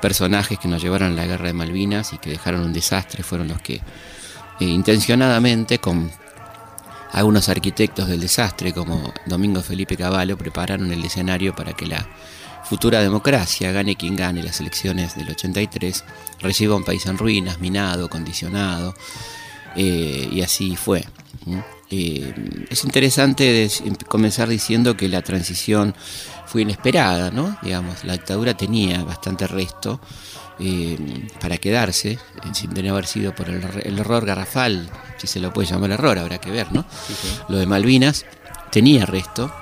Speaker 12: personajes que nos llevaron a la guerra de Malvinas y que dejaron un desastre fueron los que eh, intencionadamente con algunos arquitectos del desastre como Domingo Felipe Cavallo prepararon el escenario para que la futura democracia, gane quien gane las elecciones del 83, reciba un país en ruinas, minado, condicionado, eh, y así fue. Eh, es interesante comenzar diciendo que la transición fue inesperada, ¿no? Digamos, la dictadura tenía bastante resto eh, para quedarse, eh, sin tener haber sido por el, error garrafal, si se lo puede llamar error, habrá que ver, ¿no? Lo de Malvinas tenía resto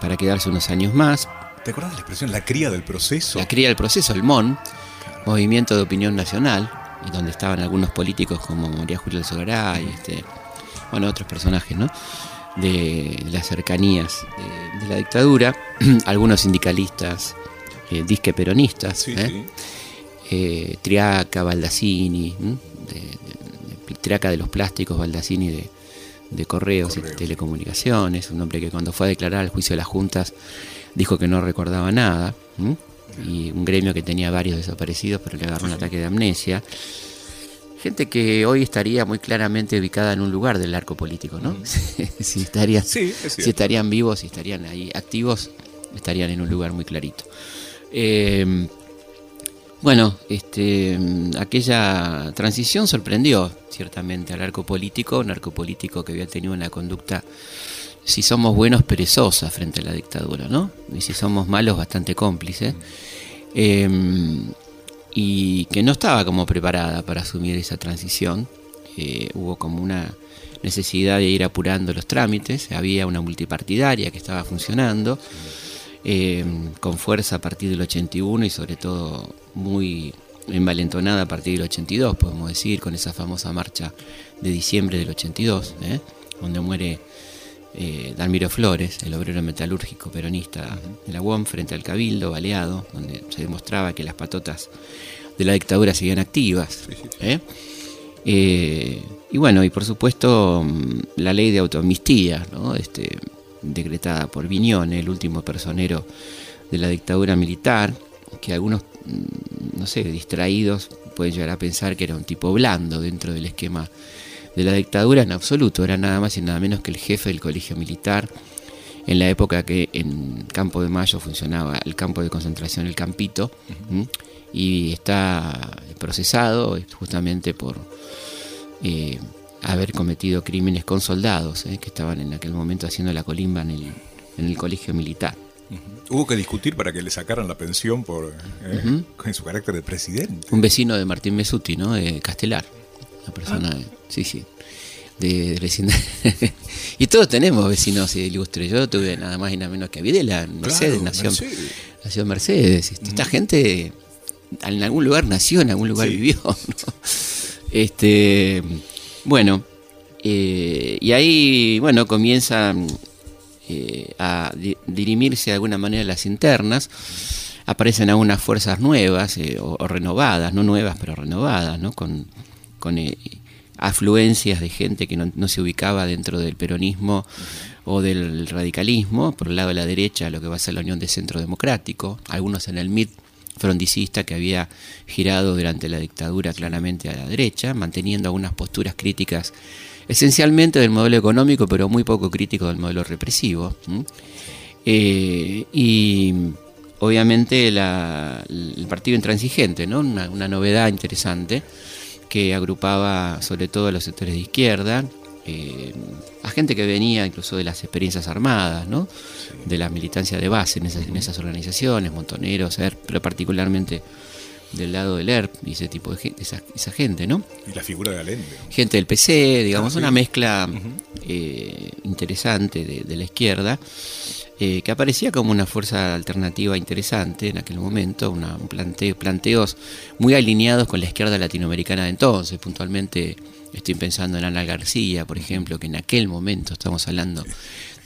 Speaker 12: para quedarse unos años más.
Speaker 13: ¿Te acuerdas de la expresión la cría del proceso?
Speaker 12: La cría del proceso, el MON, Movimiento de Opinión Nacional, donde estaban algunos políticos como María Julia y este, bueno, otros personajes, ¿no? De, las cercanías de, la dictadura, algunos sindicalistas eh, disque peronistas, ¿eh? Eh, Triaca, Baldassini, Triaca de los plásticos, Baldassini de, de correos y telecomunicaciones, un hombre que cuando fue a declarar al juicio de las juntas dijo que no recordaba nada, y un gremio que tenía varios desaparecidos, pero le agarró un ataque de amnesia. Gente que hoy estaría muy claramente ubicada en un lugar del arco político, ¿no? si, estarían, si estarían vivos, si estarían ahí activos, estarían en un lugar muy clarito. Eh, Bueno, este, aquella transición sorprendió ciertamente al arco político, un arco político que había tenido una conducta, si somos buenos, perezosa frente a la dictadura, ¿no? Y si somos malos, bastante cómplice. Em, y que no estaba como preparada para asumir esa transición. Eh, hubo como una necesidad de ir apurando los trámites, había una multipartidaria que estaba funcionando eh, con fuerza a partir del 81 y sobre todo muy envalentonada a partir del 82, podemos decir, con esa famosa marcha de diciembre del 82, ¿eh? donde muere eh, Dalmiro Flores, el obrero metalúrgico peronista de la UOM, frente al Cabildo, baleado, donde se demostraba que las patotas de la dictadura seguían activas. y bueno, y por supuesto mm, la ley de autoamnistía, ¿no? este, decretada por Viñone, el último personero de la dictadura militar, que algunos, mm, no sé, distraídos pueden llegar a pensar que era un tipo blando dentro del esquema de la dictadura, en absoluto, era nada más y nada menos que el jefe del colegio militar, en la época que en Campo de Mayo funcionaba el campo de concentración El Campito, y está procesado justamente por eh, haber cometido crímenes con soldados eh, que estaban en aquel momento haciendo la colimba en el, en el colegio militar.
Speaker 13: Hubo que discutir para que le sacaran la pensión por eh, en su carácter de presidente.
Speaker 12: Un vecino de Martín Mesuti, ¿no? De Castelar. Una persona, sí, sí. De, de y todos tenemos vecinos ilustres. Yo tuve nada más y nada menos que Videla, Mercedes, nació, Mercedes. nació Mercedes. Esta gente en algún lugar nació, en algún lugar vivió. Este, bueno, eh, y ahí, bueno, comienzan eh, a dirimirse de alguna manera las internas, aparecen algunas fuerzas nuevas eh, o, renovadas, no nuevas, pero renovadas, ¿no? Con, con afluencias de gente que no, se ubicaba dentro del peronismo o del radicalismo, por el lado de la derecha lo que va a ser la Unión de Centro Democrático, algunos en el MIT frondicista que había girado durante la dictadura claramente a la derecha, manteniendo algunas posturas críticas esencialmente del modelo económico, pero muy poco crítico del modelo represivo. Eh, y obviamente el partido intransigente, ¿no? Una, novedad interesante que agrupaba sobre todo a los sectores de izquierda, eh, a gente que venía incluso de las experiencias armadas, ¿no? de la militancia de base en esas, en esas organizaciones, Montoneros, ERP, pero particularmente del lado del ERP y ese tipo de gente, esa, gente, ¿no?
Speaker 13: Y la figura de Allende.
Speaker 12: Gente del PC, digamos, ah, una mezcla eh, interesante de, la izquierda, eh, que aparecía como una fuerza alternativa interesante en aquel momento, una, un planteo, planteos muy alineados con la izquierda latinoamericana de entonces, puntualmente Estoy pensando en Ana García, por ejemplo, que en aquel momento, estamos hablando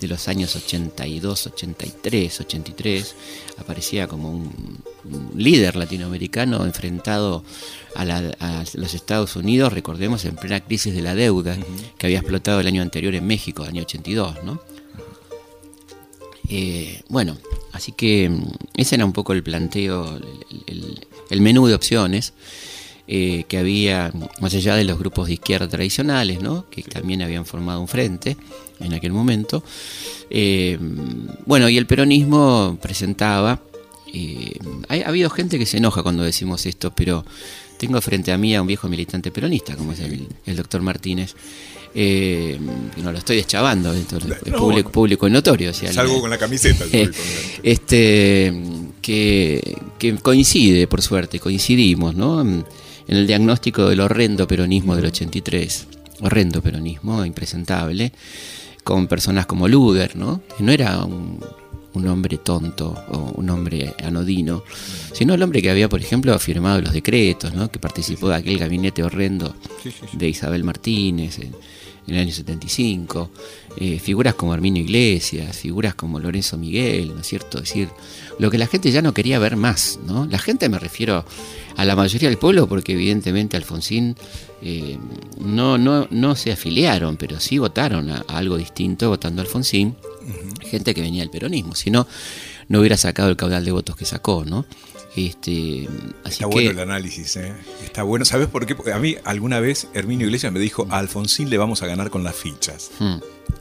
Speaker 12: de los años 82, 83, 83, aparecía como un, líder latinoamericano enfrentado a, los Estados Unidos, recordemos, en plena crisis de la deuda que había explotado el año anterior en México, el año 82, ¿no? Eh, bueno, así que mm, ese era un poco el planteo, el menú de opciones. Eh, que había, más allá de los grupos de izquierda tradicionales, ¿no? que también habían formado un frente en aquel momento. Eh, bueno, y el peronismo presentaba, ha, habido gente que se enoja cuando decimos esto, pero tengo frente a mí a un viejo militante peronista, como es el, doctor Martínez. no lo estoy deschavando, es público, público y notorio.
Speaker 13: Salgo con la camiseta.
Speaker 12: este, que, que, coincide, por suerte, coincidimos, ¿no? en el diagnóstico del horrendo peronismo del 83, horrendo peronismo, impresentable, con personas como Luder, ¿no? que no era un, hombre tonto o un hombre anodino, sino el hombre que había, por ejemplo, firmado los decretos, ¿no? que participó de aquel gabinete horrendo de Isabel Martínez en, el año 75, eh, figuras como Arminio Iglesias, figuras como Lorenzo Miguel, ¿no es cierto? Es decir, lo que la gente ya no quería ver más, ¿no? La gente me refiero a la mayoría del pueblo, porque evidentemente Alfonsín eh, no, no, no se afiliaron, pero sí votaron a, algo distinto votando a Alfonsín, gente que venía del peronismo, si no, no hubiera sacado el caudal de votos que sacó, ¿no? Este,
Speaker 13: Está bueno el análisis, ¿eh? Está bueno. ¿Sabes por qué? Porque a mí alguna vez Herminio Iglesias me dijo, a Alfonsín le vamos a ganar con las fichas. Hmm.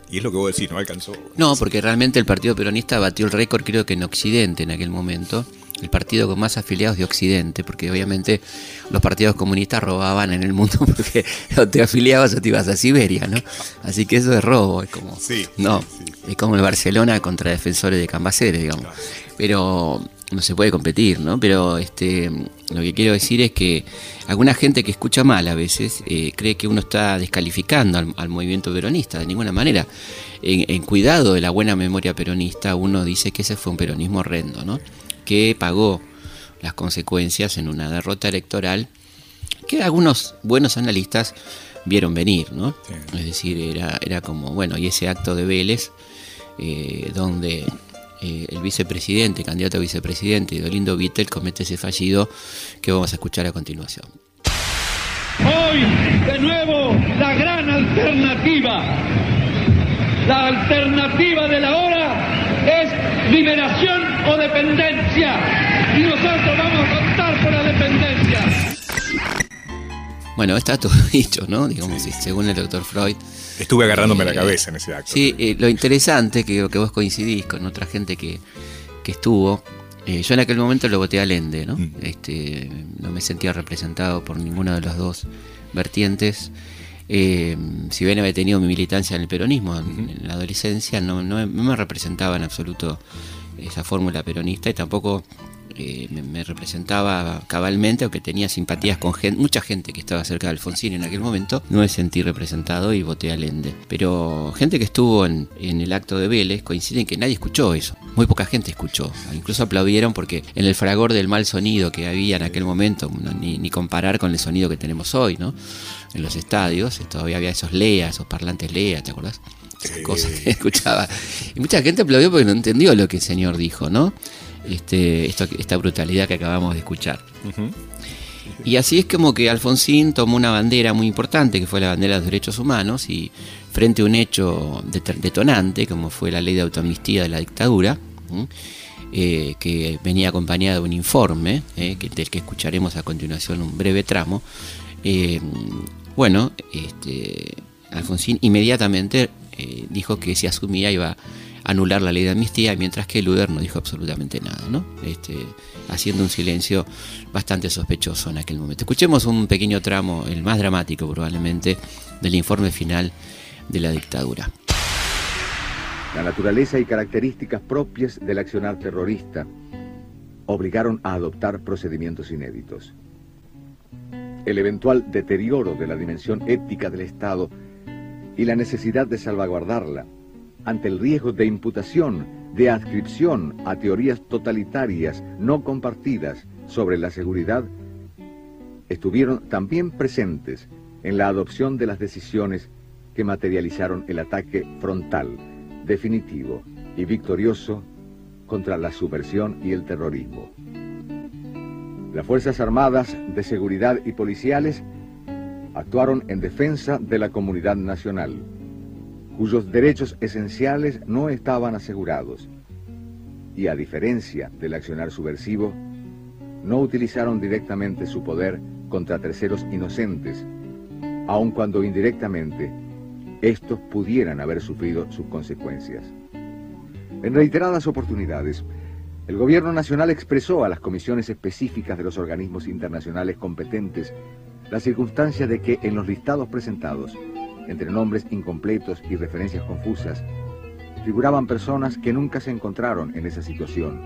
Speaker 13: Y es lo que vos decís, no alcanzó.
Speaker 12: No, porque realmente el Partido Peronista batió el récord, creo que en Occidente en aquel momento, el partido con más afiliados de Occidente, porque obviamente los partidos comunistas robaban en el mundo porque o te afiliabas o te ibas a Siberia, ¿no? Así que eso es robo, es como, no, es como el Barcelona contra defensores de Cambaceres, digamos. Pero no se puede competir, ¿no? Pero este, lo que quiero decir es que alguna gente que escucha mal a veces eh, cree que uno está descalificando al, movimiento peronista, de ninguna manera. En, en, cuidado de la buena memoria peronista, uno dice que ese fue un peronismo horrendo, ¿no? Que pagó las consecuencias en una derrota electoral que algunos buenos analistas vieron venir, ¿no? Es decir, era, era como, bueno, y ese acto de Vélez, eh, donde eh, el vicepresidente, candidato a vicepresidente, Dolindo Vittel, comete ese fallido que vamos a escuchar a continuación.
Speaker 14: Hoy, de nuevo, la gran alternativa, la alternativa de la hora es liberación o dependencia. Y nosotros vamos a optar por la dependencia.
Speaker 12: Bueno, está todo dicho, ¿no? Digamos, según el doctor Freud.
Speaker 13: Estuve agarrándome la eh, cabeza en ese acto.
Speaker 12: Sí, eh, lo interesante que, que vos coincidís con otra gente que, que estuvo. Eh, yo en aquel momento lo voté a Lende, ¿no? Mm. Este, no me sentía representado por ninguna de las dos vertientes. si bien había tenido mi militancia en el peronismo en, la adolescencia, no, no, me representaba en absoluto esa fórmula peronista y tampoco eh, me, representaba cabalmente, aunque tenía simpatías con gente, mucha gente que estaba cerca de Alfonsín en aquel momento, no me sentí representado y voté a Lende. Pero gente que estuvo en, el acto de Vélez coinciden que nadie escuchó eso, muy poca gente escuchó, incluso aplaudieron porque en el fragor del mal sonido que había en aquel momento, ni, ni, comparar con el sonido que tenemos hoy, ¿no? En los estadios, todavía había esos LEA, esos parlantes LEA, ¿te acordás? Cosas que escuchaba. Y mucha gente aplaudió porque no entendió lo que el Señor dijo, ¿no? Este, esta brutalidad que acabamos de escuchar. Y así es como que Alfonsín tomó una bandera muy importante, que fue la bandera de los derechos humanos, y frente a un hecho detonante, como fue la ley de autoamnistía de la dictadura, eh, que venía acompañada de un informe, eh, que, del que escucharemos a continuación un breve tramo, eh, bueno, este, Alfonsín inmediatamente eh, dijo que si asumía iba a anular la ley de amnistía, mientras que Luder no dijo absolutamente nada. Este, haciendo un silencio bastante sospechoso en aquel momento. Escuchemos un pequeño tramo, el más dramático probablemente, del informe final de la dictadura.
Speaker 15: La naturaleza y características propias del accionar terrorista obligaron a adoptar procedimientos inéditos. El eventual deterioro de la dimensión ética del Estado y la necesidad de salvaguardarla ante el riesgo de imputación, de adscripción a teorías totalitarias no compartidas sobre la seguridad, estuvieron también presentes en la adopción de las decisiones que materializaron el ataque frontal, definitivo y victorioso contra la subversión y el terrorismo. Las Fuerzas Armadas de Seguridad y Policiales actuaron en defensa de la comunidad nacional, cuyos derechos esenciales no estaban asegurados, y a diferencia del accionar subversivo, no utilizaron directamente su poder contra terceros inocentes, aun cuando indirectamente estos pudieran haber sufrido sus consecuencias. En reiteradas oportunidades, el Gobierno Nacional expresó a las comisiones específicas de los organismos internacionales competentes la circunstancia de que en los listados presentados, entre nombres incompletos y referencias confusas, figuraban personas que nunca se encontraron en esa situación,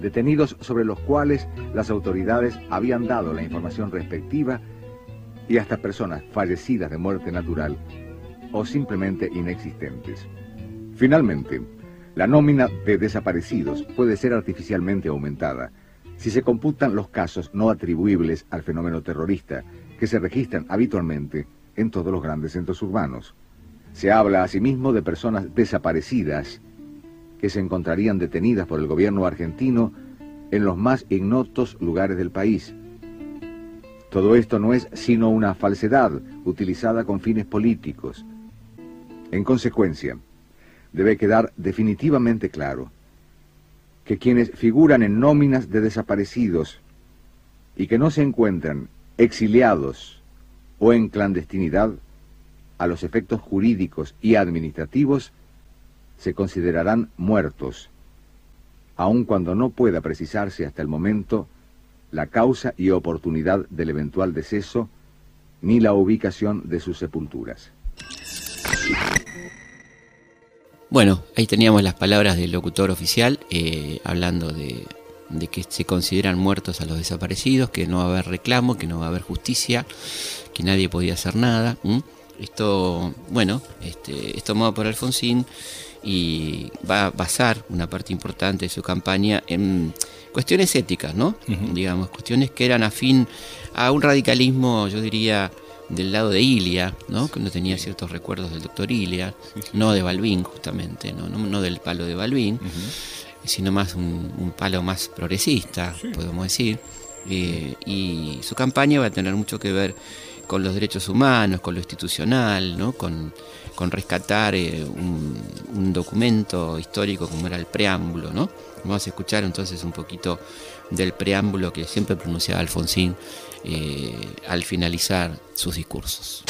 Speaker 15: detenidos sobre los cuales las autoridades habían dado la información respectiva y hasta personas fallecidas de muerte natural o simplemente inexistentes. Finalmente, la nómina de desaparecidos puede ser artificialmente aumentada si se computan los casos no atribuibles al fenómeno terrorista que se registran habitualmente en todos los grandes centros urbanos. Se habla asimismo de personas desaparecidas que se encontrarían detenidas por el gobierno argentino en los más ignotos lugares del país. Todo esto no es sino una falsedad utilizada con fines políticos. En consecuencia, debe quedar definitivamente claro que quienes figuran en nóminas de desaparecidos y que no se encuentran exiliados o en clandestinidad, a los efectos jurídicos y administrativos, se considerarán muertos aun cuando no pueda precisarse hasta el momento la causa y oportunidad del eventual deceso ni la ubicación de sus sepulturas.
Speaker 12: Bueno, ahí teníamos las palabras del locutor oficial eh, hablando de, que se consideran muertos a los desaparecidos, que no va a haber reclamo, que no va a haber justicia, que nadie podía hacer nada. Esto, bueno, este, es tomado por Alfonsín y va a basar una parte importante de su campaña en cuestiones éticas, ¿no? Digamos, cuestiones que eran afín a un radicalismo, yo diría, del lado de Ilia, ¿no? que no tenía ciertos recuerdos del doctor Ilia, no de Balbín justamente, no, no, del palo de Balbín, sino más un, palo más progresista, podemos decir. Eh, y su campaña va a tener mucho que ver con los derechos humanos, con lo institucional, ¿no? con, rescatar eh, un, un, documento histórico como era el preámbulo. ¿no? Vamos a escuchar entonces un poquito del preámbulo que siempre pronunciaba Alfonsín eh, al finalizar sus discursos.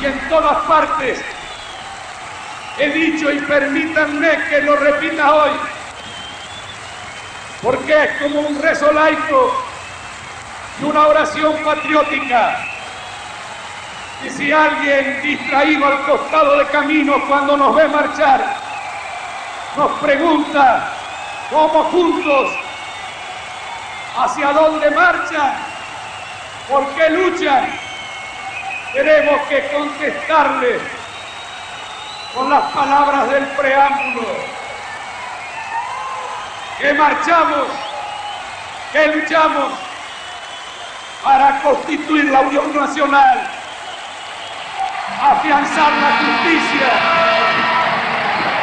Speaker 14: Y en todas partes he dicho y permítanme que lo repita hoy, porque es como un rezo laico y una oración patriótica. Y si alguien distraído al costado de camino cuando nos ve marchar, nos pregunta cómo juntos hacia dónde marchan, por qué luchan, tenemos que contestarle con las palabras del preámbulo, que marchamos, que luchamos para constituir la Unión Nacional, afianzar la justicia,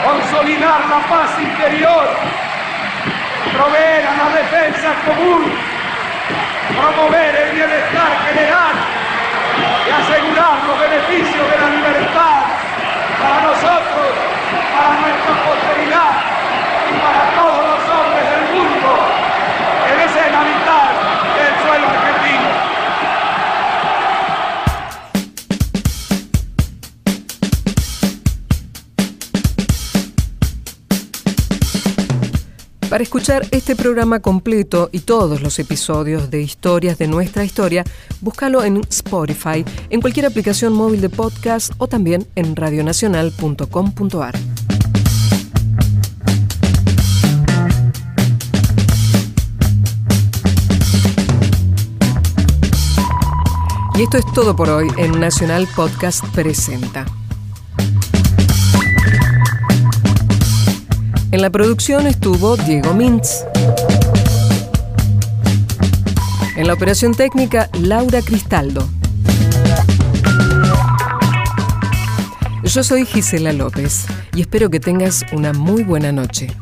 Speaker 14: consolidar la paz interior, proveer a la defensa común, promover el bienestar general y asegurar los beneficios de la libertad para nosotros,
Speaker 1: Para escuchar este programa completo y todos los episodios de Historias de nuestra historia, búscalo en Spotify, en cualquier aplicación móvil de podcast o también en radionacional.com.ar. Y esto es todo por hoy en Nacional Podcast Presenta. En la producción estuvo Diego Mintz. En la operación técnica, Laura Cristaldo. Yo soy Gisela López y espero que tengas una muy buena noche.